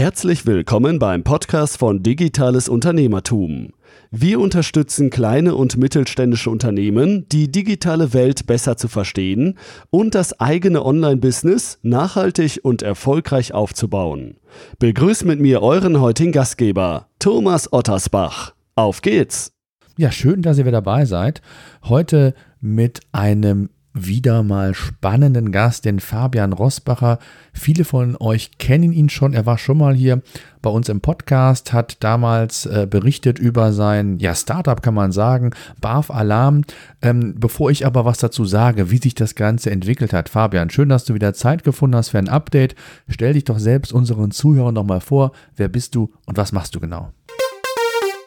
Herzlich willkommen beim Podcast von Digitales Unternehmertum. Wir unterstützen kleine und mittelständische Unternehmen, die digitale Welt besser zu verstehen und das eigene Online-Business nachhaltig und erfolgreich aufzubauen. Begrüßt mit mir euren heutigen Gastgeber, Thomas Ottersbach. Auf geht's! Ja, schön, dass ihr wieder dabei seid. Heute mit einem wieder mal spannenden Gast, den Fabian Rossbacher. Viele von euch kennen ihn schon. Er war schon mal hier bei uns im Podcast, hat damals äh, berichtet über sein ja, Startup, kann man sagen, BAF Alarm. Ähm, bevor ich aber was dazu sage, wie sich das Ganze entwickelt hat, Fabian, schön, dass du wieder Zeit gefunden hast für ein Update. Stell dich doch selbst unseren Zuhörern nochmal vor. Wer bist du und was machst du genau?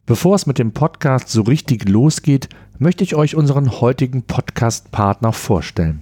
Bevor es mit dem Podcast so richtig losgeht, möchte ich euch unseren heutigen Podcast-Partner vorstellen.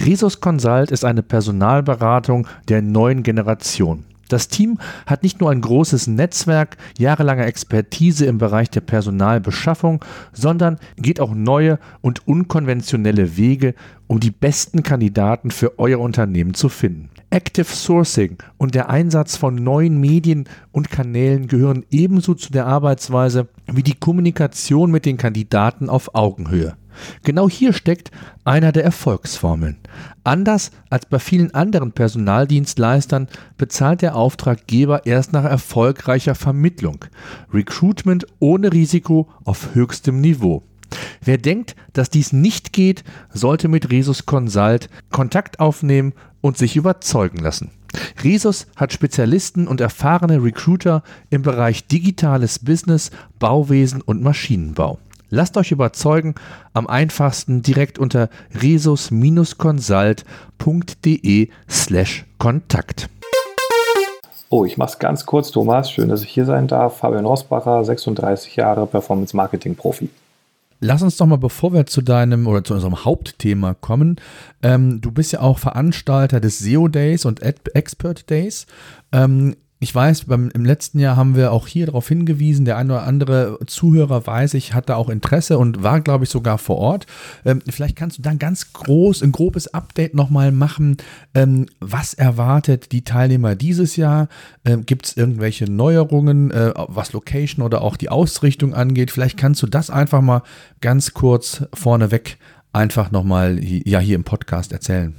Resus Consult ist eine Personalberatung der neuen Generation. Das Team hat nicht nur ein großes Netzwerk, jahrelange Expertise im Bereich der Personalbeschaffung, sondern geht auch neue und unkonventionelle Wege, um die besten Kandidaten für euer Unternehmen zu finden. Active Sourcing und der Einsatz von neuen Medien und Kanälen gehören ebenso zu der Arbeitsweise wie die Kommunikation mit den Kandidaten auf Augenhöhe. Genau hier steckt einer der Erfolgsformeln. Anders als bei vielen anderen Personaldienstleistern bezahlt der Auftraggeber erst nach erfolgreicher Vermittlung. Recruitment ohne Risiko auf höchstem Niveau. Wer denkt, dass dies nicht geht, sollte mit Resus Consult Kontakt aufnehmen und sich überzeugen lassen. Resus hat Spezialisten und erfahrene Recruiter im Bereich digitales Business, Bauwesen und Maschinenbau. Lasst euch überzeugen, am einfachsten direkt unter resus-consult.de slash Kontakt. Oh, ich mache es ganz kurz, Thomas. Schön, dass ich hier sein darf. Fabian Rossbacher, 36 Jahre Performance Marketing Profi. Lass uns doch mal, bevor wir zu deinem oder zu unserem Hauptthema kommen, ähm, du bist ja auch Veranstalter des SEO Days und Expert Days. Ähm, ich weiß, beim, im letzten Jahr haben wir auch hier darauf hingewiesen, der ein oder andere Zuhörer weiß ich, hatte auch Interesse und war, glaube ich, sogar vor Ort. Ähm, vielleicht kannst du dann ganz groß, ein grobes Update nochmal machen. Ähm, was erwartet die Teilnehmer dieses Jahr? Ähm, Gibt es irgendwelche Neuerungen, äh, was Location oder auch die Ausrichtung angeht? Vielleicht kannst du das einfach mal ganz kurz vorneweg einfach nochmal ja, hier im Podcast erzählen.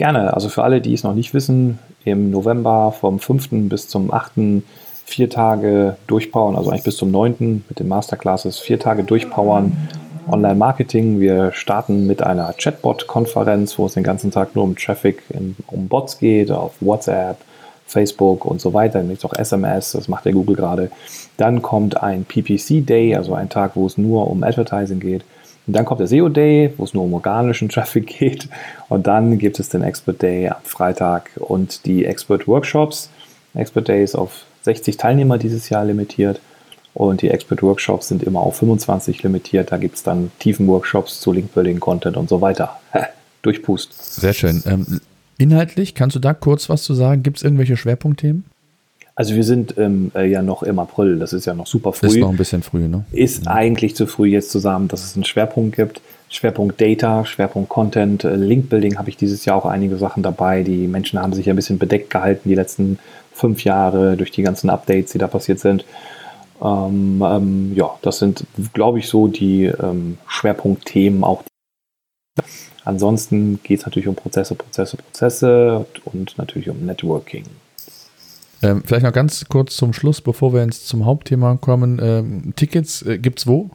Gerne. Also für alle, die es noch nicht wissen, im November vom 5. bis zum 8. vier Tage durchpowern, also eigentlich bis zum 9. mit den Masterclasses, vier Tage durchpowern. Online-Marketing. Wir starten mit einer Chatbot-Konferenz, wo es den ganzen Tag nur um Traffic, um Bots geht, auf WhatsApp, Facebook und so weiter. Nämlich auch SMS, das macht der Google gerade. Dann kommt ein PPC Day, also ein Tag, wo es nur um Advertising geht. Und dann kommt der SEO Day, wo es nur um organischen Traffic geht. Und dann gibt es den Expert Day am Freitag und die Expert Workshops. Expert Day ist auf 60 Teilnehmer dieses Jahr limitiert. Und die Expert Workshops sind immer auf 25 limitiert. Da gibt es dann tiefen Workshops zu Link-Building, Content und so weiter. Durchpust. Sehr schön. Ähm, inhaltlich, kannst du da kurz was zu sagen? Gibt es irgendwelche Schwerpunktthemen? Also wir sind ähm, äh, ja noch im April, das ist ja noch super früh. Ist noch ein bisschen früh, ne? Ist ja. eigentlich zu früh jetzt zusammen, dass es einen Schwerpunkt gibt. Schwerpunkt Data, Schwerpunkt Content, äh, Link-Building habe ich dieses Jahr auch einige Sachen dabei. Die Menschen haben sich ein bisschen bedeckt gehalten die letzten fünf Jahre durch die ganzen Updates, die da passiert sind. Ähm, ähm, ja, das sind, glaube ich, so die ähm, Schwerpunktthemen auch. Ansonsten geht es natürlich um Prozesse, Prozesse, Prozesse und natürlich um Networking. Ähm, vielleicht noch ganz kurz zum Schluss, bevor wir jetzt zum Hauptthema kommen. Ähm, Tickets äh, gibt es wo?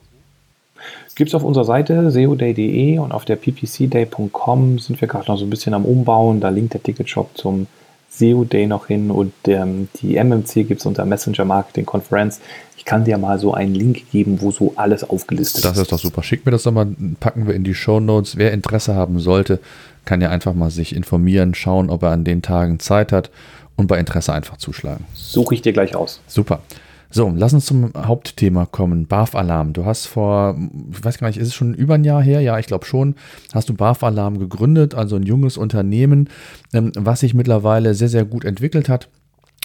Gibt es auf unserer Seite seoday.de und auf der ppcday.com sind wir gerade noch so ein bisschen am Umbauen. Da linkt der Ticketshop zum SEO Day noch hin und ähm, die MMC gibt es unter Messenger Marketing Conference. Ich kann dir mal so einen Link geben, wo so alles aufgelistet ist. Das ist doch super. Schick mir das doch mal, packen wir in die Show Notes. Wer Interesse haben sollte, kann ja einfach mal sich informieren, schauen, ob er an den Tagen Zeit hat und bei Interesse einfach zuschlagen. Suche ich dir gleich aus. Super. So, lass uns zum Hauptthema kommen. BAF-Alarm. Du hast vor, ich weiß gar nicht, ist es schon über ein Jahr her? Ja, ich glaube schon. Hast du BAF-Alarm gegründet, also ein junges Unternehmen, ähm, was sich mittlerweile sehr, sehr gut entwickelt hat.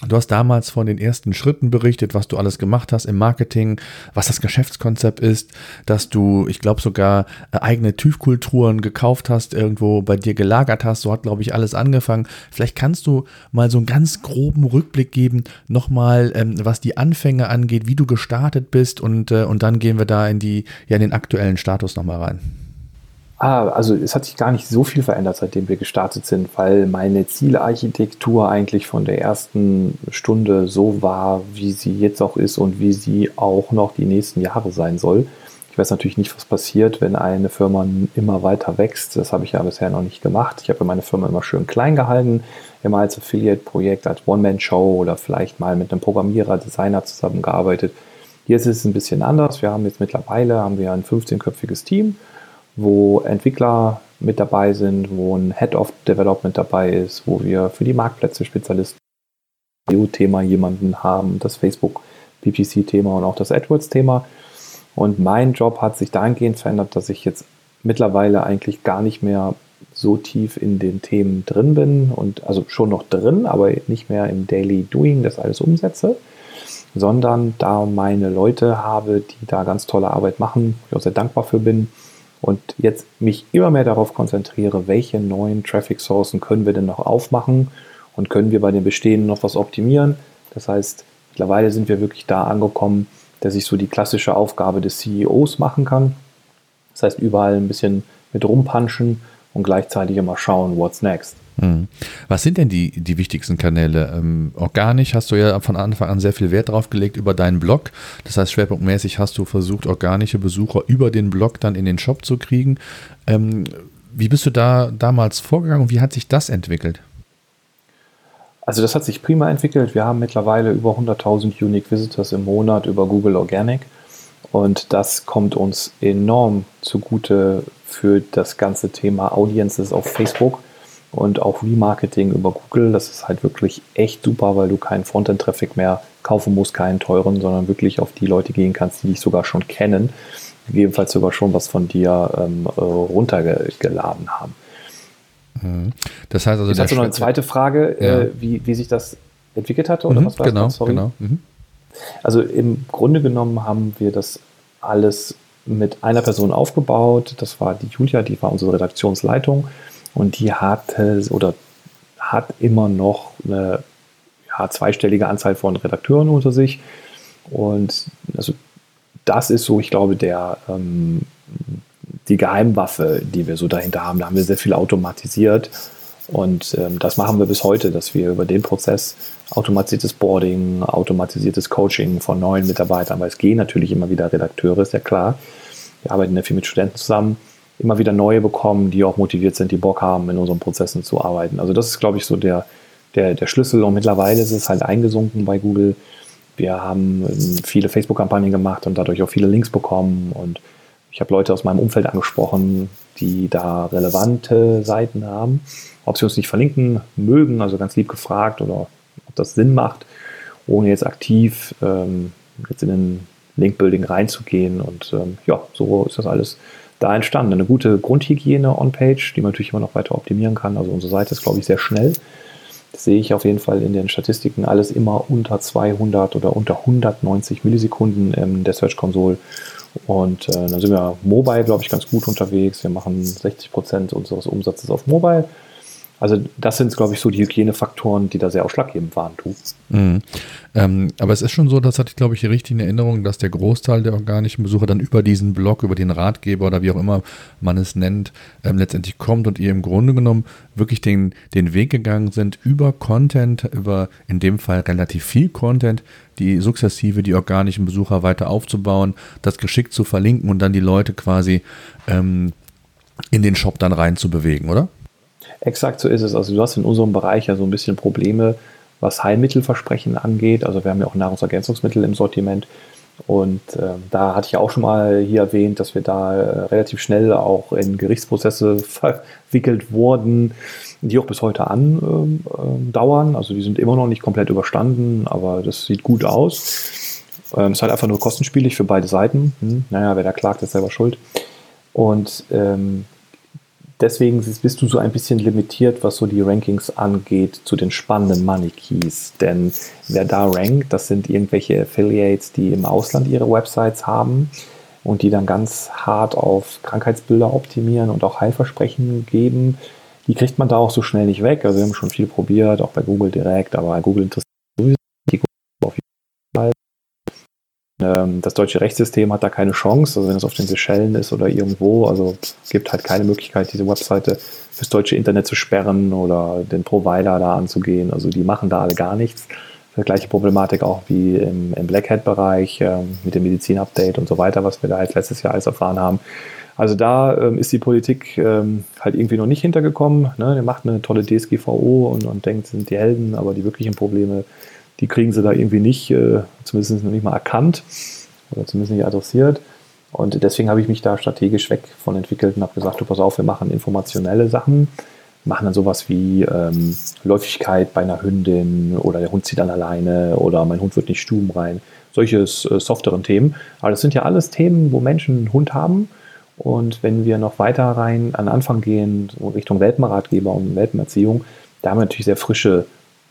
Du hast damals von den ersten Schritten berichtet, was du alles gemacht hast im Marketing, was das Geschäftskonzept ist, dass du, ich glaube, sogar äh, eigene TÜV-Kulturen gekauft hast, irgendwo bei dir gelagert hast. So hat, glaube ich, alles angefangen. Vielleicht kannst du mal so einen ganz groben Rückblick geben, nochmal, ähm, was die Anfänge angeht, wie du gestartet bist und, äh, und dann gehen wir da in, die, ja, in den aktuellen Status nochmal rein. Ah, also es hat sich gar nicht so viel verändert, seitdem wir gestartet sind, weil meine Zielarchitektur eigentlich von der ersten Stunde so war, wie sie jetzt auch ist und wie sie auch noch die nächsten Jahre sein soll. Ich weiß natürlich nicht, was passiert, wenn eine Firma immer weiter wächst. Das habe ich ja bisher noch nicht gemacht. Ich habe meine Firma immer schön klein gehalten, immer als Affiliate-Projekt, als One-Man-Show oder vielleicht mal mit einem Programmierer, Designer zusammengearbeitet. Hier ist es ein bisschen anders. Wir haben jetzt mittlerweile haben wir ein 15-köpfiges Team wo Entwickler mit dabei sind, wo ein Head of Development dabei ist, wo wir für die Marktplätze Spezialisten EU-Thema jemanden haben, das Facebook PPC-Thema und auch das AdWords-Thema. Und mein Job hat sich dahingehend verändert, dass ich jetzt mittlerweile eigentlich gar nicht mehr so tief in den Themen drin bin und also schon noch drin, aber nicht mehr im Daily Doing das alles umsetze, sondern da meine Leute habe, die da ganz tolle Arbeit machen, ich auch sehr dankbar für bin, und jetzt mich immer mehr darauf konzentriere, welche neuen Traffic Sourcen können wir denn noch aufmachen und können wir bei den bestehenden noch was optimieren. Das heißt, mittlerweile sind wir wirklich da angekommen, dass ich so die klassische Aufgabe des CEOs machen kann. Das heißt, überall ein bisschen mit rumpanschen und gleichzeitig immer schauen, what's next. Hm. Was sind denn die, die wichtigsten Kanäle? Ähm, organisch hast du ja von Anfang an sehr viel Wert drauf gelegt über deinen Blog. Das heißt, schwerpunktmäßig hast du versucht, organische Besucher über den Blog dann in den Shop zu kriegen. Ähm, wie bist du da damals vorgegangen und wie hat sich das entwickelt? Also das hat sich prima entwickelt. Wir haben mittlerweile über 100.000 Unique Visitors im Monat über Google Organic. Und das kommt uns enorm zugute für das ganze Thema Audiences auf Facebook und auch Remarketing über Google. Das ist halt wirklich echt super, weil du keinen Frontend-Traffic mehr kaufen musst, keinen teuren, sondern wirklich auf die Leute gehen kannst, die dich sogar schon kennen, gegebenenfalls sogar schon was von dir ähm, äh, runtergeladen haben. Mhm. Das heißt also, Jetzt hast du noch eine zweite Frage, ja. äh, wie, wie sich das entwickelt hatte oder mhm, was war genau, das? Sorry. genau. Mhm. Also im Grunde genommen haben wir das alles mit einer Person aufgebaut. Das war die Julia, die war unsere Redaktionsleitung. Und die hatte oder hat immer noch eine ja, zweistellige Anzahl von Redakteuren unter sich. Und also das ist so, ich glaube, der, ähm, die Geheimwaffe, die wir so dahinter haben. Da haben wir sehr viel automatisiert. Und ähm, das machen wir bis heute, dass wir über den Prozess automatisiertes Boarding, automatisiertes Coaching von neuen Mitarbeitern, weil es gehen natürlich immer wieder Redakteure, ist ja klar. Wir arbeiten ja viel mit Studenten zusammen immer wieder neue bekommen, die auch motiviert sind, die Bock haben, in unseren Prozessen zu arbeiten. Also das ist, glaube ich, so der, der, der Schlüssel. Und mittlerweile ist es halt eingesunken bei Google. Wir haben ähm, viele Facebook-Kampagnen gemacht und dadurch auch viele Links bekommen. Und ich habe Leute aus meinem Umfeld angesprochen, die da relevante Seiten haben. Ob sie uns nicht verlinken mögen, also ganz lieb gefragt oder ob das Sinn macht, ohne jetzt aktiv ähm, jetzt in den Link-Building reinzugehen. Und ähm, ja, so ist das alles da entstanden. Eine gute Grundhygiene on-page, die man natürlich immer noch weiter optimieren kann. Also unsere Seite ist, glaube ich, sehr schnell. Das sehe ich auf jeden Fall in den Statistiken. Alles immer unter 200 oder unter 190 Millisekunden in der Search Console. Und äh, dann sind wir mobile, glaube ich, ganz gut unterwegs. Wir machen 60 Prozent unseres Umsatzes auf mobile. Also das sind, glaube ich, so die Hygienefaktoren, die da sehr ausschlaggebend waren. Du. Mhm. Ähm, aber es ist schon so, das hatte ich, glaube ich, richtig in Erinnerung, dass der Großteil der organischen Besucher dann über diesen Blog, über den Ratgeber oder wie auch immer man es nennt, ähm, letztendlich kommt und ihr im Grunde genommen wirklich den, den Weg gegangen sind über Content, über in dem Fall relativ viel Content, die sukzessive die organischen Besucher weiter aufzubauen, das geschickt zu verlinken und dann die Leute quasi ähm, in den Shop dann rein zu bewegen, oder? Exakt so ist es. Also du hast in unserem Bereich ja so ein bisschen Probleme, was Heilmittelversprechen angeht. Also wir haben ja auch Nahrungsergänzungsmittel im Sortiment. Und äh, da hatte ich auch schon mal hier erwähnt, dass wir da äh, relativ schnell auch in Gerichtsprozesse verwickelt wurden, die auch bis heute andauern. Ähm, äh, also die sind immer noch nicht komplett überstanden, aber das sieht gut aus. Ähm, ist halt einfach nur kostenspielig für beide Seiten. Hm, naja, wer da klagt, ist selber schuld. Und ähm, deswegen bist du so ein bisschen limitiert, was so die Rankings angeht, zu den spannenden Money Keys. Denn wer da rankt, das sind irgendwelche Affiliates, die im Ausland ihre Websites haben und die dann ganz hart auf Krankheitsbilder optimieren und auch Heilversprechen geben. Die kriegt man da auch so schnell nicht weg. Also wir haben schon viel probiert, auch bei Google direkt, aber Google interessiert sowieso auf jeden Fall. Ähm, das deutsche Rechtssystem hat da keine Chance, also wenn es auf den Seychellen ist oder irgendwo, also gibt halt keine Möglichkeit, diese Webseite fürs deutsche Internet zu sperren oder den Provider da anzugehen. Also die machen da alle gar nichts. Die gleiche Problematik auch wie im, im Black Hat-Bereich äh, mit dem Medizin-Update und so weiter, was wir da halt letztes Jahr alles erfahren haben. Also da ähm, ist die Politik ähm, halt irgendwie noch nicht hintergekommen. Ne? Der macht eine tolle DSGVO und, und denkt, sind die Helden, aber die wirklichen Probleme die kriegen sie da irgendwie nicht, äh, zumindest noch nicht mal erkannt oder zumindest nicht adressiert. Und deswegen habe ich mich da strategisch weg von entwickelt und habe gesagt, du pass auf, wir machen informationelle Sachen, machen dann sowas wie ähm, Läufigkeit bei einer Hündin oder der Hund zieht dann alleine oder mein Hund wird nicht stubenrein. Solche äh, softeren Themen. Aber das sind ja alles Themen, wo Menschen einen Hund haben. Und wenn wir noch weiter rein an Anfang gehen, Richtung Welpenratgeber und Welpenerziehung, da haben wir natürlich sehr frische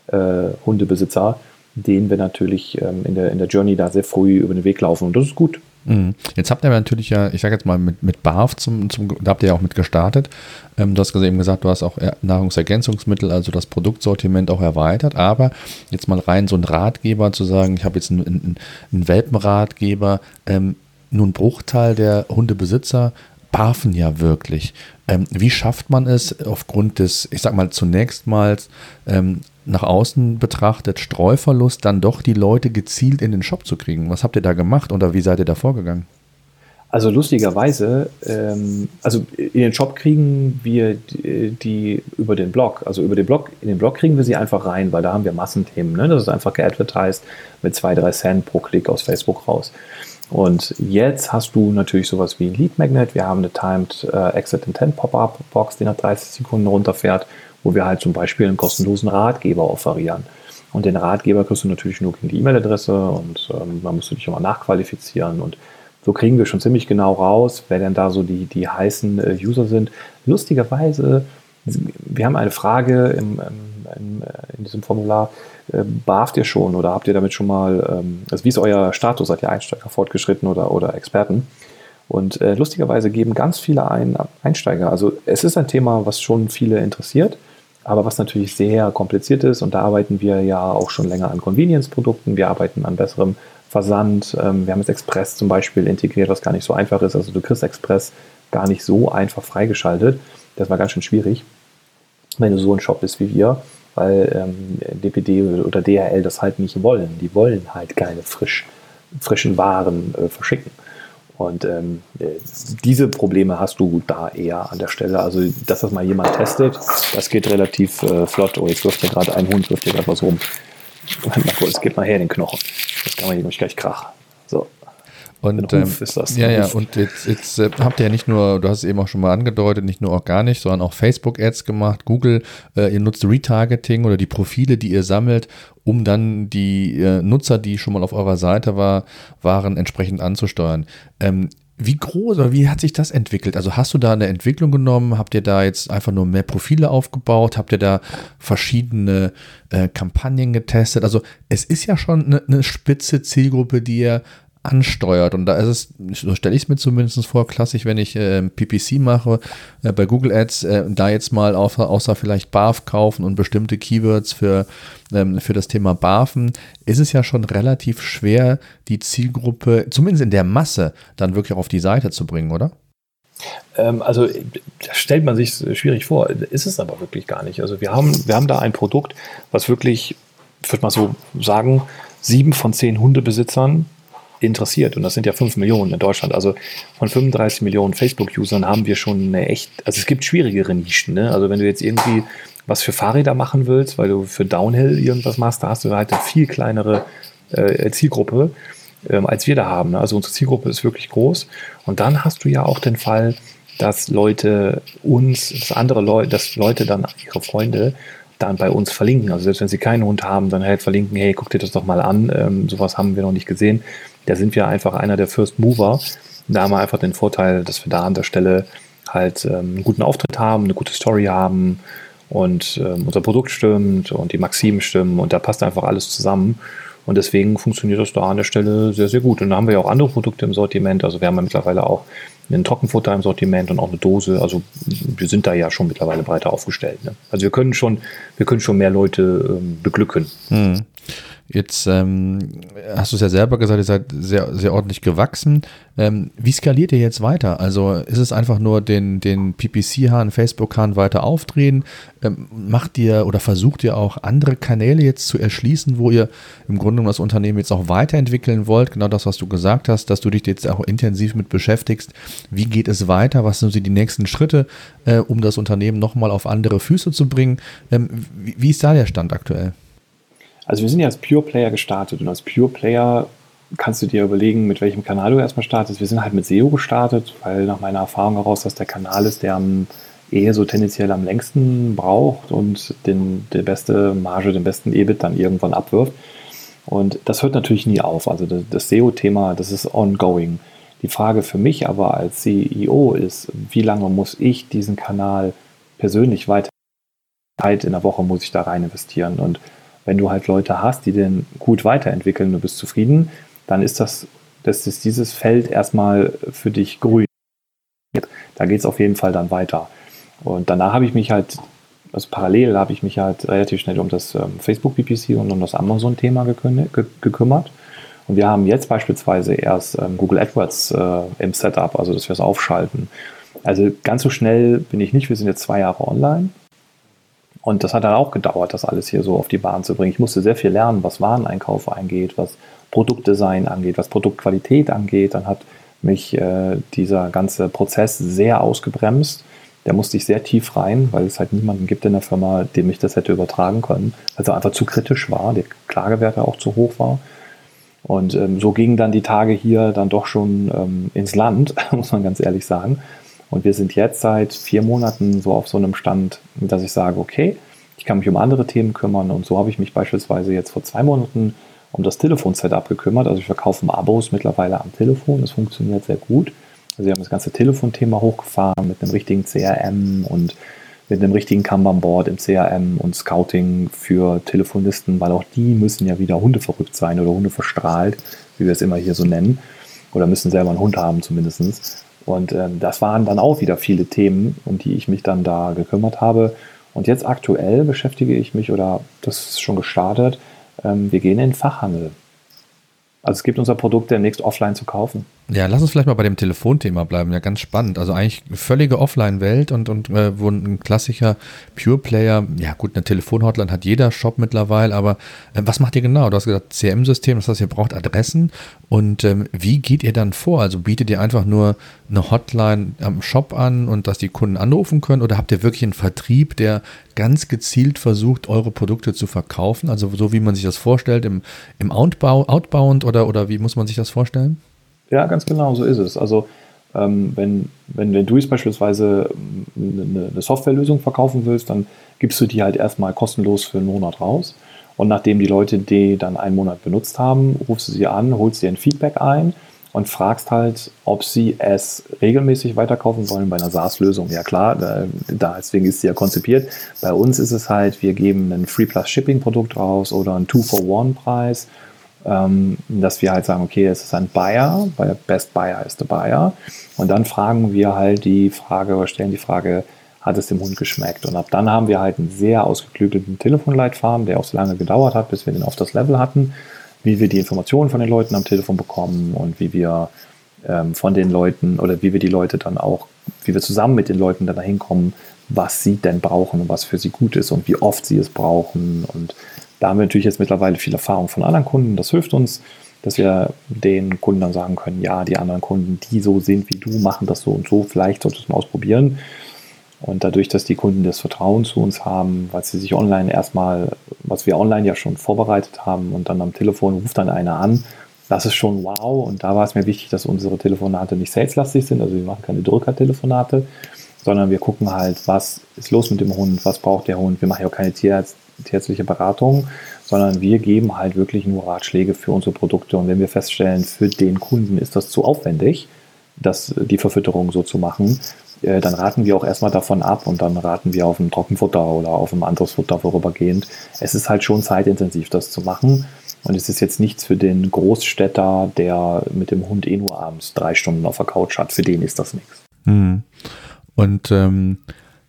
äh, Hundebesitzer, denen wir natürlich ähm, in, der, in der Journey da sehr früh über den Weg laufen. Und das ist gut. Mhm. Jetzt habt ihr natürlich ja, ich sage jetzt mal mit, mit BAF, zum, zum, da habt ihr ja auch mit gestartet. Ähm, du hast eben gesagt, du hast auch Nahrungsergänzungsmittel, also das Produktsortiment auch erweitert. Aber jetzt mal rein so ein Ratgeber zu sagen, ich habe jetzt einen, einen, einen Welpenratgeber, ähm, nur ein Bruchteil der Hundebesitzer barfen ja wirklich. Ähm, wie schafft man es aufgrund des, ich sag mal, zunächst mal ähm, nach außen betrachtet Streuverlust, dann doch die Leute gezielt in den Shop zu kriegen? Was habt ihr da gemacht oder wie seid ihr da vorgegangen? Also lustigerweise, ähm, also in den Shop kriegen wir die, die, über den Blog, also über den Blog, in den Blog kriegen wir sie einfach rein, weil da haben wir Massenthemen. Ne? Das ist einfach geadvertised mit zwei, drei Cent pro Klick aus Facebook raus. Und jetzt hast du natürlich sowas wie ein Lead Magnet. Wir haben eine Timed äh, Exit Intent Pop-up Box, die nach 30 Sekunden runterfährt wo wir halt zum Beispiel einen kostenlosen Ratgeber offerieren. Und den Ratgeber kriegst du natürlich nur gegen die E-Mail-Adresse und ähm, man müsste dich immer nachqualifizieren. Und so kriegen wir schon ziemlich genau raus, wer denn da so die, die heißen äh, User sind. Lustigerweise, wir haben eine Frage im, im, äh, in diesem Formular, äh, barft ihr schon oder habt ihr damit schon mal, ähm, also wie ist euer Status, seid ihr Einsteiger, fortgeschritten oder, oder Experten? Und äh, lustigerweise geben ganz viele ein, Einsteiger, also es ist ein Thema, was schon viele interessiert, aber was natürlich sehr kompliziert ist, und da arbeiten wir ja auch schon länger an Convenience-Produkten, wir arbeiten an besserem Versand. Ähm, wir haben jetzt Express zum Beispiel integriert, was gar nicht so einfach ist. Also du kriegst Express gar nicht so einfach freigeschaltet. Das war ganz schön schwierig, wenn du so ein Shop bist wie wir, weil ähm, DPD oder DHL das halt nicht wollen. Die wollen halt keine frisch, frischen Waren äh, verschicken. Und ähm, diese Probleme hast du da eher an der Stelle. Also, dass das mal jemand testet, das geht relativ äh, flott. Oh, jetzt wirft ja gerade ein Hund, wirft hier gerade was rum. Marco, es geht mal her, den Knochen. Das kann man hier nicht gleich krach. Und ähm, ist das. Ja, ja, und jetzt, jetzt äh, habt ihr ja nicht nur, du hast es eben auch schon mal angedeutet, nicht nur organisch, sondern auch Facebook-Ads gemacht, Google, äh, ihr nutzt Retargeting oder die Profile, die ihr sammelt, um dann die äh, Nutzer, die schon mal auf eurer Seite war, waren, entsprechend anzusteuern. Ähm, wie groß oder wie hat sich das entwickelt? Also hast du da eine Entwicklung genommen? Habt ihr da jetzt einfach nur mehr Profile aufgebaut? Habt ihr da verschiedene äh, Kampagnen getestet? Also es ist ja schon eine, eine spitze Zielgruppe, die ihr ansteuert. Und da ist es, so stelle ich es mir zumindest vor, klassisch, wenn ich äh, PPC mache, äh, bei Google Ads, äh, da jetzt mal außer, außer vielleicht BAF kaufen und bestimmte Keywords für, ähm, für das Thema BAFen, ist es ja schon relativ schwer, die Zielgruppe, zumindest in der Masse, dann wirklich auf die Seite zu bringen, oder? Ähm, also das stellt man sich schwierig vor, ist es aber wirklich gar nicht. Also wir haben, wir haben da ein Produkt, was wirklich, ich würde mal so sagen, sieben von zehn Hundebesitzern interessiert. Und das sind ja 5 Millionen in Deutschland. Also von 35 Millionen Facebook-Usern haben wir schon eine echt, also es gibt schwierigere Nischen. Ne? Also wenn du jetzt irgendwie was für Fahrräder machen willst, weil du für Downhill irgendwas machst, da hast du halt eine viel kleinere äh, Zielgruppe, ähm, als wir da haben. Ne? Also unsere Zielgruppe ist wirklich groß. Und dann hast du ja auch den Fall, dass Leute uns, dass andere Leute, dass Leute dann ihre Freunde dann bei uns verlinken. Also selbst wenn sie keinen Hund haben, dann halt verlinken, hey, guck dir das doch mal an, ähm, sowas haben wir noch nicht gesehen. Da sind wir einfach einer der First Mover. Da haben wir einfach den Vorteil, dass wir da an der Stelle halt ähm, einen guten Auftritt haben, eine gute Story haben und ähm, unser Produkt stimmt und die Maximen stimmen und da passt einfach alles zusammen. Und deswegen funktioniert das da an der Stelle sehr, sehr gut. Und da haben wir ja auch andere Produkte im Sortiment. Also wir haben ja mittlerweile auch ein Trockenfutter im Sortiment und auch eine Dose. Also wir sind da ja schon mittlerweile breiter aufgestellt. Ne? Also wir können schon, wir können schon mehr Leute ähm, beglücken. Hm. Jetzt ähm, hast du es ja selber gesagt, ihr seid sehr, sehr ordentlich gewachsen. Ähm, wie skaliert ihr jetzt weiter? Also ist es einfach nur den, den PPC-Hahn, Facebook-Hahn weiter aufdrehen? Ähm, macht ihr oder versucht ihr auch andere Kanäle jetzt zu erschließen, wo ihr im Grunde das Unternehmen jetzt auch weiterentwickeln wollt? Genau das, was du gesagt hast, dass du dich jetzt auch intensiv mit beschäftigst. Wie geht es weiter? Was sind die nächsten Schritte, äh, um das Unternehmen nochmal auf andere Füße zu bringen? Ähm, wie, wie ist da der Stand aktuell? Also wir sind ja als Pure Player gestartet und als Pure Player kannst du dir überlegen, mit welchem Kanal du erstmal startest. Wir sind halt mit SEO gestartet, weil nach meiner Erfahrung heraus das der Kanal ist, der am eher so tendenziell am längsten braucht und den, die beste Marge, den besten EBIT dann irgendwann abwirft. Und das hört natürlich nie auf. Also das, das SEO-Thema, das ist ongoing. Die Frage für mich aber als CEO ist, wie lange muss ich diesen Kanal persönlich weiter in der Woche muss ich da rein investieren und wenn du halt Leute hast, die den gut weiterentwickeln, du bist zufrieden, dann ist das, das ist dieses Feld erstmal für dich grün. Da geht es auf jeden Fall dann weiter. Und danach habe ich mich halt, also parallel habe ich mich halt relativ schnell um das ähm, Facebook PPC und um das Amazon-Thema gekümmert. Und wir haben jetzt beispielsweise erst ähm, Google AdWords äh, im Setup, also dass wir es aufschalten. Also ganz so schnell bin ich nicht, wir sind jetzt zwei Jahre online. Und das hat dann auch gedauert, das alles hier so auf die Bahn zu bringen. Ich musste sehr viel lernen, was Wareneinkauf angeht, was Produktdesign angeht, was Produktqualität angeht. Dann hat mich äh, dieser ganze Prozess sehr ausgebremst. Da musste ich sehr tief rein, weil es halt niemanden gibt in der Firma, dem ich das hätte übertragen können, es einfach zu kritisch war, der Klagewerte auch zu hoch war. Und ähm, so gingen dann die Tage hier dann doch schon ähm, ins Land, muss man ganz ehrlich sagen. Und wir sind jetzt seit vier Monaten so auf so einem Stand, dass ich sage, okay, ich kann mich um andere Themen kümmern. Und so habe ich mich beispielsweise jetzt vor zwei Monaten um das Telefon-Setup gekümmert. Also ich verkaufe Abos mittlerweile am Telefon. Das funktioniert sehr gut. Also wir haben das ganze Telefonthema hochgefahren mit einem richtigen CRM und mit einem richtigen Kanban-Board im CRM und Scouting für Telefonisten, weil auch die müssen ja wieder Hunde verrückt sein oder Hunde verstrahlt, wie wir es immer hier so nennen. Oder müssen selber einen Hund haben zumindest. Und ähm, das waren dann auch wieder viele Themen, um die ich mich dann da gekümmert habe. Und jetzt aktuell beschäftige ich mich, oder das ist schon gestartet, ähm, wir gehen in Fachhandel. Also es gibt unser Produkt demnächst offline zu kaufen. Ja, lass uns vielleicht mal bei dem Telefonthema bleiben. Ja, ganz spannend. Also eigentlich völlige Offline-Welt und, und äh, wo ein klassischer Pure-Player, ja gut, eine Telefonhotline hat jeder Shop mittlerweile, aber äh, was macht ihr genau? Du hast gesagt CM-System, das heißt, ihr braucht Adressen und ähm, wie geht ihr dann vor? Also bietet ihr einfach nur eine Hotline am Shop an und dass die Kunden anrufen können oder habt ihr wirklich einen Vertrieb, der ganz gezielt versucht, eure Produkte zu verkaufen? Also so wie man sich das vorstellt im, im Outbound oder, oder wie muss man sich das vorstellen? Ja, ganz genau, so ist es. Also ähm, wenn, wenn, wenn du jetzt beispielsweise eine, ähm, eine Softwarelösung verkaufen willst, dann gibst du die halt erstmal kostenlos für einen Monat raus. Und nachdem die Leute die dann einen Monat benutzt haben, rufst du sie an, holst dir ein Feedback ein und fragst halt, ob sie es regelmäßig weiterkaufen wollen bei einer SaaS-Lösung. Ja klar, da, deswegen ist sie ja konzipiert. Bei uns ist es halt, wir geben ein Free Plus Shipping Produkt raus oder einen Two-for-One-Preis ähm, dass wir halt sagen, okay, es ist ein Buyer, weil Best Buyer ist der Buyer. Und dann fragen wir halt die Frage oder stellen die Frage, hat es dem Hund geschmeckt? Und ab dann haben wir halt einen sehr ausgeklügelten Telefonleitfaden, der auch so lange gedauert hat, bis wir den auf das Level hatten, wie wir die Informationen von den Leuten am Telefon bekommen und wie wir ähm, von den Leuten oder wie wir die Leute dann auch, wie wir zusammen mit den Leuten dann dahin kommen, was sie denn brauchen und was für sie gut ist und wie oft sie es brauchen und da haben wir natürlich jetzt mittlerweile viel Erfahrung von anderen Kunden. Das hilft uns, dass wir den Kunden dann sagen können, ja, die anderen Kunden, die so sind wie du, machen das so und so, vielleicht solltest du es mal ausprobieren. Und dadurch, dass die Kunden das Vertrauen zu uns haben, weil sie sich online erstmal, was wir online ja schon vorbereitet haben und dann am Telefon ruft dann einer an, das ist schon wow. Und da war es mir wichtig, dass unsere Telefonate nicht saleslastig sind, also wir machen keine Drückertelefonate, sondern wir gucken halt, was ist los mit dem Hund, was braucht der Hund. Wir machen ja auch keine Tierarzt tierärztliche Beratung, sondern wir geben halt wirklich nur Ratschläge für unsere Produkte. Und wenn wir feststellen, für den Kunden ist das zu aufwendig, das, die Verfütterung so zu machen, äh, dann raten wir auch erstmal davon ab und dann raten wir auf ein Trockenfutter oder auf ein anderes Futter vorübergehend. Es ist halt schon zeitintensiv, das zu machen. Und es ist jetzt nichts für den Großstädter, der mit dem Hund eh nur abends drei Stunden auf der Couch hat. Für den ist das nichts. Hm. Und ähm,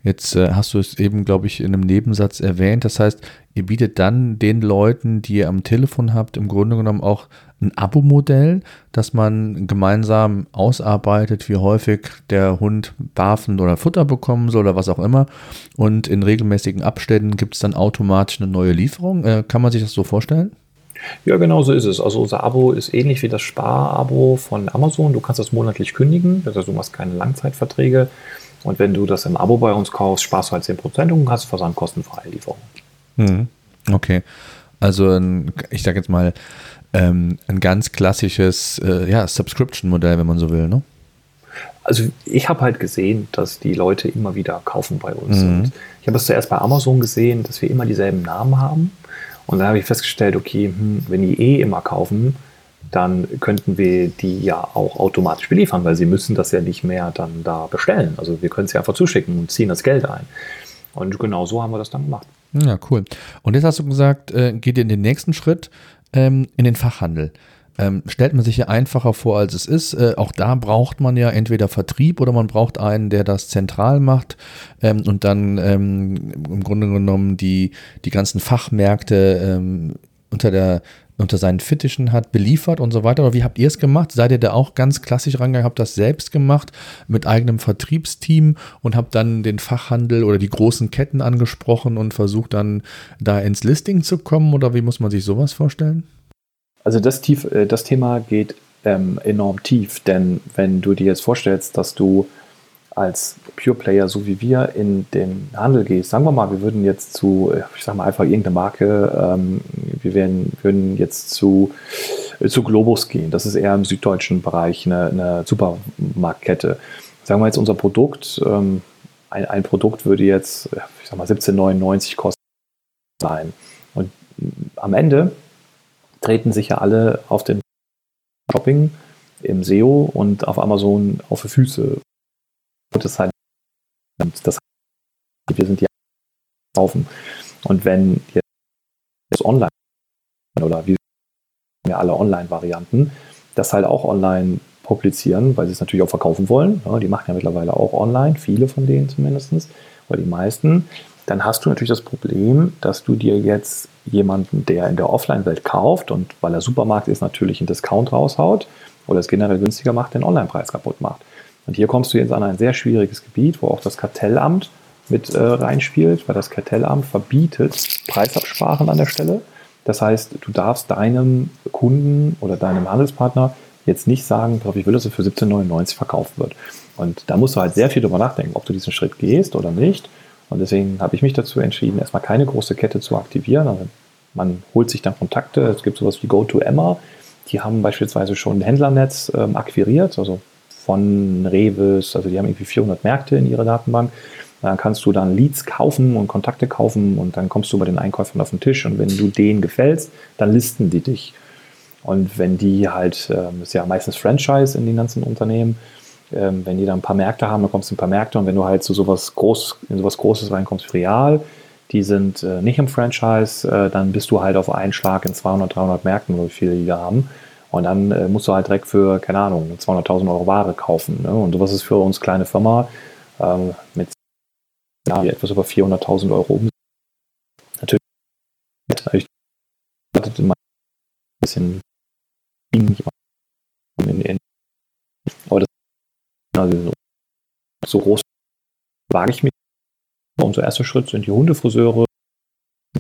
jetzt äh, hast du es eben, glaube ich, in einem Nebensatz erwähnt. Das heißt, ihr bietet dann den Leuten, die ihr am Telefon habt, im Grunde genommen auch ein Abo-Modell, dass man gemeinsam ausarbeitet, wie häufig der Hund Barfen oder Futter bekommen soll oder was auch immer. Und in regelmäßigen Abständen gibt es dann automatisch eine neue Lieferung. Äh, kann man sich das so vorstellen? Ja, genau so ist es. Also unser Abo ist ähnlich wie das Spar-Abo von Amazon. Du kannst das monatlich kündigen, also du machst keine Langzeitverträge. Und wenn du das im Abo bei uns kaufst, sparst du halt 10% und hast versandkostenfreie Lieferung. Hm. Okay. Also ich sage jetzt mal, ähm, ein ganz klassisches äh, ja, Subscription-Modell, wenn man so will, ne? Also ich habe halt gesehen, dass die Leute immer wieder kaufen bei uns. Mhm. ich habe es zuerst bei Amazon gesehen, dass wir immer dieselben Namen haben. Und dann habe ich festgestellt, okay, hm, wenn die eh immer kaufen, dann könnten wir die ja auch automatisch beliefern, weil sie müssen das ja nicht mehr dann da bestellen. Also wir können es ja einfach zuschicken und ziehen das Geld ein. Und genau so haben wir das dann gemacht. Ja, cool. Und jetzt hast du gesagt, äh, geht ihr in den nächsten Schritt ähm, in den Fachhandel. Ähm, stellt man sich ja einfacher vor, als es ist. Äh, auch da braucht man ja entweder Vertrieb oder man braucht einen, der das zentral macht ähm, und dann ähm, im Grunde genommen die, die ganzen Fachmärkte ähm, unter der unter seinen Fittichen hat, beliefert und so weiter. Oder wie habt ihr es gemacht? Seid ihr da auch ganz klassisch rangegangen, habt das selbst gemacht mit eigenem Vertriebsteam und habt dann den Fachhandel oder die großen Ketten angesprochen und versucht dann da ins Listing zu kommen? Oder wie muss man sich sowas vorstellen? Also das, tief, äh, das Thema geht ähm, enorm tief, denn wenn du dir jetzt vorstellst, dass du als Pure Player, so wie wir, in den Handel gehst, sagen wir mal, wir würden jetzt zu, ich sag mal einfach irgendeine Marke, ähm, wir werden, würden jetzt zu, äh, zu Globus gehen. Das ist eher im süddeutschen Bereich eine, eine Supermarktkette. Sagen wir jetzt unser Produkt, ähm, ein, ein Produkt würde jetzt, ich sag mal, 17,99 kosten sein. Und am Ende treten sich ja alle auf den Shopping im SEO und auf Amazon auf die Füße. Das halt, das, wir sind die kaufen. Und wenn jetzt online oder wie ja alle Online-Varianten, das halt auch online publizieren, weil sie es natürlich auch verkaufen wollen. Ja, die machen ja mittlerweile auch online, viele von denen zumindest, oder die meisten dann hast du natürlich das Problem, dass du dir jetzt jemanden, der in der Offline-Welt kauft und weil er Supermarkt ist, natürlich einen Discount raushaut oder es generell günstiger macht, den Online-Preis kaputt macht. Und hier kommst du jetzt an ein sehr schwieriges Gebiet, wo auch das Kartellamt mit äh, reinspielt, weil das Kartellamt verbietet Preisabsprachen an der Stelle. Das heißt, du darfst deinem Kunden oder deinem Handelspartner jetzt nicht sagen, ich will, dass er für 17,99 verkauft wird. Und da musst du halt sehr viel drüber nachdenken, ob du diesen Schritt gehst oder nicht. Und deswegen habe ich mich dazu entschieden, erstmal keine große Kette zu aktivieren. Also man holt sich dann Kontakte. Es gibt sowas wie GoToEmma. Die haben beispielsweise schon ein Händlernetz ähm, akquiriert, also von Reves, also die haben irgendwie 400 Märkte in ihrer Datenbank. Dann kannst du dann Leads kaufen und Kontakte kaufen und dann kommst du bei den Einkäufern auf den Tisch und wenn du denen gefällst, dann listen die dich. Und wenn die halt, ähm, ist ja meistens Franchise in den ganzen Unternehmen, ähm, wenn die dann ein paar Märkte haben, dann kommst du in ein paar Märkte und wenn du halt zu sowas groß, in sowas Großes reinkommst wie Real, die sind äh, nicht im Franchise, äh, dann bist du halt auf einen Schlag in 200, 300 Märkten, wo viele die da haben. Und dann äh, musst du halt direkt für, keine Ahnung, 200.000 Euro Ware kaufen. Ne? Und sowas ist für uns kleine Firma ähm, mit ja, etwas über 400.000 Euro um. Natürlich, ich ein bisschen in, in, aber das also so groß wage ich mich. Unser erster Schritt sind die Hundefriseure,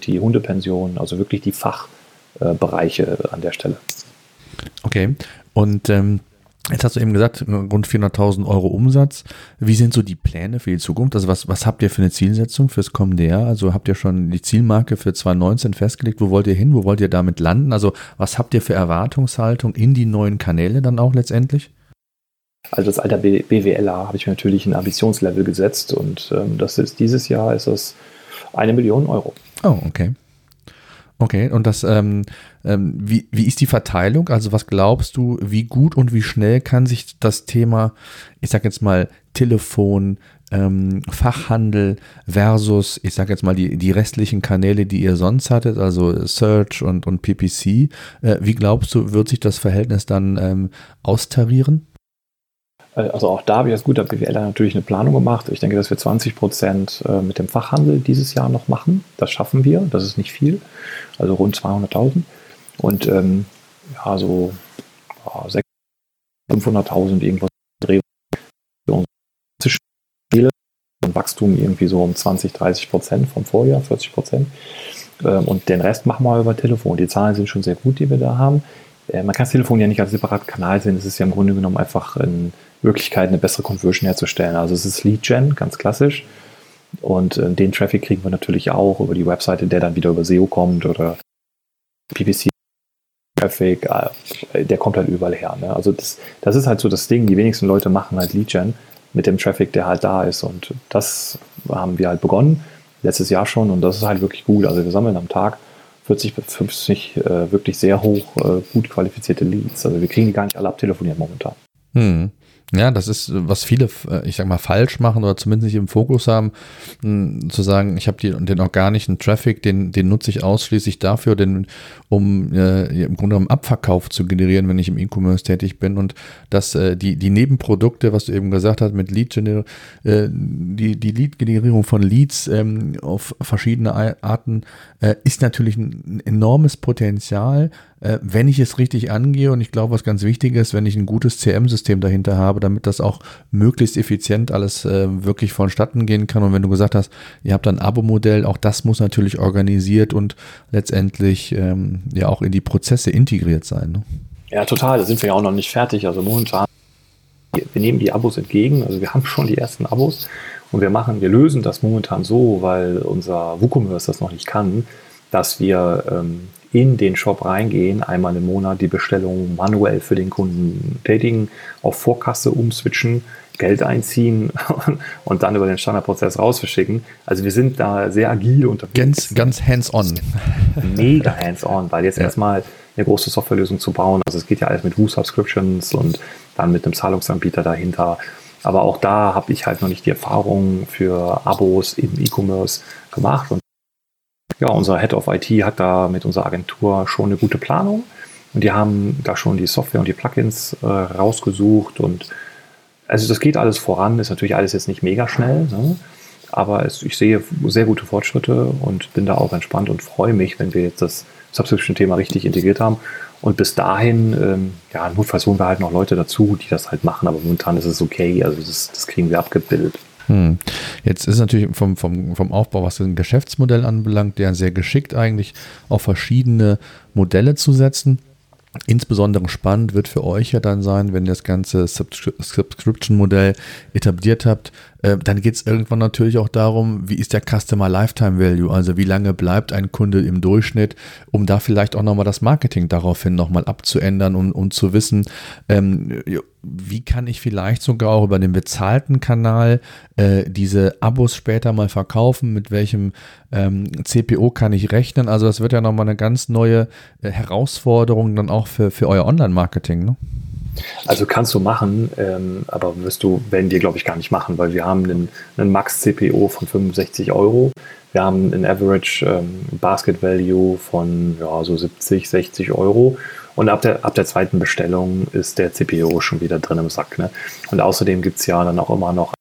die Hundepensionen, also wirklich die Fachbereiche äh, an der Stelle. Okay, und ähm, jetzt hast du eben gesagt, rund 400.000 Euro Umsatz. Wie sind so die Pläne für die Zukunft? Also was, was habt ihr für eine Zielsetzung fürs kommende Jahr? Also habt ihr schon die Zielmarke für 2019 festgelegt? Wo wollt ihr hin? Wo wollt ihr damit landen? Also was habt ihr für Erwartungshaltung in die neuen Kanäle dann auch letztendlich? Also das alter BWLer habe ich mir natürlich ein Ambitionslevel gesetzt und ähm, das ist dieses Jahr ist es eine Million Euro. Oh, okay. Okay, und das, ähm, ähm, wie, wie ist die Verteilung? Also was glaubst du, wie gut und wie schnell kann sich das Thema, ich sag jetzt mal, Telefon, ähm, Fachhandel versus, ich sag jetzt mal, die, die restlichen Kanäle, die ihr sonst hattet, also Search und, und PPC, äh, wie glaubst du, wird sich das Verhältnis dann ähm, austarieren? Äh, also auch da habe ich als guter BWLer natürlich eine Planung gemacht. Ich denke, dass wir 20 Prozent äh, mit dem Fachhandel dieses Jahr noch machen. Das schaffen wir. Das ist nicht viel. Also rund 200.000. Und ähm, ja, so ja, 500.000 irgendwas Dreh und Wachstum irgendwie so um 20, 30 Prozent vom Vorjahr, 40 Prozent. Ähm, und den Rest machen wir über Telefon. Die Zahlen sind schon sehr gut, die wir da haben. Äh, man kann das Telefon ja nicht als separaten Kanal sehen. Es ist ja im Grunde genommen einfach in Möglichkeit, eine bessere Conversion herzustellen. Also es ist Lead Gen, ganz klassisch. Und äh, den Traffic kriegen wir natürlich auch über die Webseite, der dann wieder über SEO kommt oder PPC Traffic, äh, der kommt halt überall her. Ne? Also das, das ist halt so das Ding. Die wenigsten Leute machen halt Lead Gen mit dem Traffic, der halt da ist. Und das haben wir halt begonnen, letztes Jahr schon. Und das ist halt wirklich gut. Also wir sammeln am Tag 40 bis 50 äh, wirklich sehr hoch äh, gut qualifizierte Leads. Also wir kriegen die gar nicht alle abtelefoniert momentan. Hm. Ja, das ist, was viele, äh, ich sag mal, falsch machen oder zumindest nicht im Fokus haben, zu sagen, ich habe den organischen Traffic, den, den nutze ich ausschließlich dafür, den, um äh, im Grunde genommen Abverkauf zu generieren, wenn ich im E-Commerce tätig bin. Und dass äh, die, die Nebenprodukte, was du eben gesagt hast, mit Lead äh, die, die Lead-Generierung von Leads ähm, auf verschiedene Arten, äh, ist natürlich ein enormes Potenzial, äh, wenn ich es richtig angehe. Und ich glaube, was ganz wichtig ist, wenn ich ein gutes CM-System dahinter habe, damit das auch möglichst effizient alles äh, wirklich vonstatten gehen kann. Und wenn du gesagt hast, ihr habt ein Abo-Modell, auch das muss natürlich organisiert und letztendlich ähm, ja auch in die Prozesse integriert sein. Ne? Ja, total. Da sind wir ja auch noch nicht fertig. Also momentan, wir nehmen die Abos entgegen. Also wir haben schon die ersten Abos. Und wir machen, wir lösen das momentan so, weil unser WooCommerce das noch nicht kann, dass wir ähm, in den Shop reingehen, einmal im Monat die Bestellung manuell für den Kunden tätigen, auf Vorkasse umswitchen, Geld einziehen und dann über den Standardprozess rausverschicken. Also wir sind da sehr agil unterwegs. Ganz, ganz hands-on. Mega hands-on, weil jetzt ja. erstmal eine große Softwarelösung zu bauen. Also es geht ja alles mit Woo-Subscriptions und dann mit einem Zahlungsanbieter dahinter. Aber auch da habe ich halt noch nicht die Erfahrung für Abos im E-Commerce gemacht und ja, unser Head of IT hat da mit unserer Agentur schon eine gute Planung und die haben da schon die Software und die Plugins äh, rausgesucht und also das geht alles voran, ist natürlich alles jetzt nicht mega schnell, ne? aber es, ich sehe sehr gute Fortschritte und bin da auch entspannt und freue mich, wenn wir jetzt das Subscription-Thema richtig integriert haben. Und bis dahin, ähm, ja, notfalls holen wir halt noch Leute dazu, die das halt machen, aber momentan ist es okay, also das, das kriegen wir abgebildet. Hm. Jetzt ist natürlich vom, vom, vom Aufbau, was ein Geschäftsmodell anbelangt, der sehr geschickt eigentlich auf verschiedene Modelle zu setzen. Insbesondere spannend wird für euch ja dann sein, wenn ihr das ganze Subscription-Modell etabliert habt, äh, dann geht es irgendwann natürlich auch darum, wie ist der Customer Lifetime Value, also wie lange bleibt ein Kunde im Durchschnitt, um da vielleicht auch nochmal das Marketing daraufhin nochmal abzuändern und, und zu wissen, ähm, wie kann ich vielleicht sogar auch über den bezahlten Kanal äh, diese Abos später mal verkaufen, mit welchem ähm, CPO kann ich rechnen. Also das wird ja nochmal eine ganz neue äh, Herausforderung dann auch für, für euer Online-Marketing. Ne? Also kannst du machen, ähm, aber wirst du, werden wir, glaube ich, gar nicht machen, weil wir haben einen, einen Max-CPO von 65 Euro. Wir haben einen Average ähm, Basket Value von ja, so 70, 60 Euro. Und ab der, ab der zweiten Bestellung ist der CPO schon wieder drin im Sack. Ne? Und außerdem gibt es ja dann auch immer noch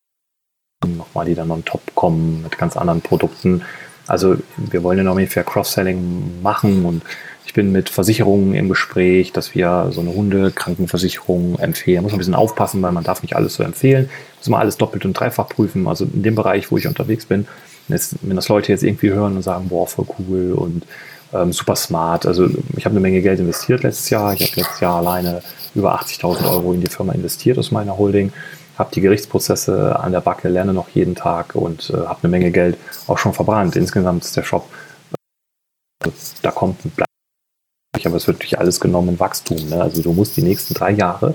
nochmal, die dann on top kommen mit ganz anderen Produkten. Also wir wollen ja noch mehr Cross-Selling machen und ich bin mit Versicherungen im Gespräch, dass wir so eine Hundekrankenversicherung empfehlen. Da muss man ein bisschen aufpassen, weil man darf nicht alles so empfehlen. Muss man alles doppelt und dreifach prüfen. Also in dem Bereich, wo ich unterwegs bin, wenn das Leute jetzt irgendwie hören und sagen, boah, voll cool und ähm, super smart. Also ich habe eine Menge Geld investiert letztes Jahr. Ich habe letztes Jahr alleine über 80.000 Euro in die Firma investiert aus meiner Holding. Habe die Gerichtsprozesse an der Backe, lerne noch jeden Tag und äh, habe eine Menge Geld auch schon verbrannt. Insgesamt ist der Shop, äh, da kommt, bleibt aber es wird durch alles genommen in Wachstum. Ne? Also du musst die nächsten drei Jahre,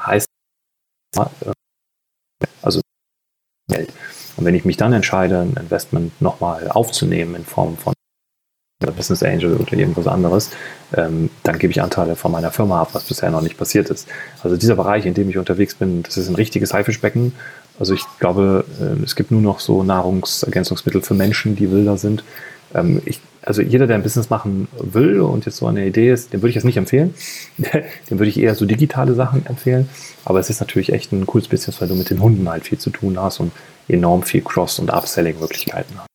heißt, also Geld. Und wenn ich mich dann entscheide, ein Investment nochmal aufzunehmen in Form von Business Angel oder irgendwas anderes, ähm, dann gebe ich Anteile von meiner Firma ab, was bisher noch nicht passiert ist. Also dieser Bereich, in dem ich unterwegs bin, das ist ein richtiges Haifischbecken. Also ich glaube, äh, es gibt nur noch so Nahrungsergänzungsmittel für Menschen, die wilder sind. Ähm, ich, also jeder, der ein Business machen will und jetzt so eine Idee ist, dem würde ich das nicht empfehlen. dem würde ich eher so digitale Sachen empfehlen. Aber es ist natürlich echt ein cooles Business, weil du mit den Hunden halt viel zu tun hast und enorm viel Cross- und Upselling-Möglichkeiten hast.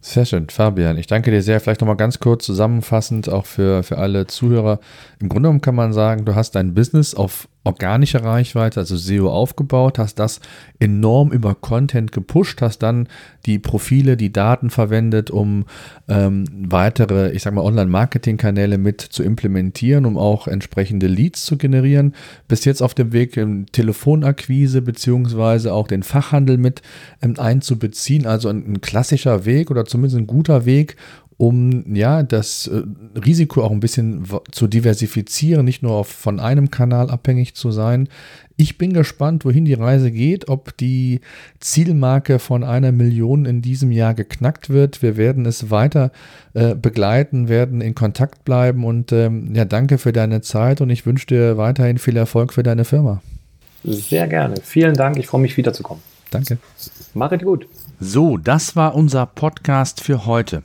Sehr schön, Fabian. Ich danke dir sehr. Vielleicht nochmal ganz kurz zusammenfassend, auch für, für alle Zuhörer. Im Grunde genommen kann man sagen, du hast dein Business auf organische Reichweite, also SEO aufgebaut, hast das enorm über Content gepusht, hast dann die Profile, die Daten verwendet, um ähm, weitere, ich sag mal, Online-Marketing-Kanäle mit zu implementieren, um auch entsprechende Leads zu generieren. Bis jetzt auf dem Weg in Telefonakquise beziehungsweise auch den Fachhandel mit ähm, einzubeziehen. Also ein, ein klassischer Weg oder zumindest ein guter Weg, um ja das äh, Risiko auch ein bisschen zu diversifizieren, nicht nur auf, von einem Kanal abhängig zu sein. Ich bin gespannt, wohin die Reise geht, ob die Zielmarke von einer Million in diesem Jahr geknackt wird. Wir werden es weiter äh, begleiten, werden in Kontakt bleiben und ähm, ja, danke für deine Zeit und ich wünsche dir weiterhin viel Erfolg für deine Firma. Sehr gerne. Vielen Dank. Ich freue mich wiederzukommen. Danke. Mach es gut. So, das war unser Podcast für heute.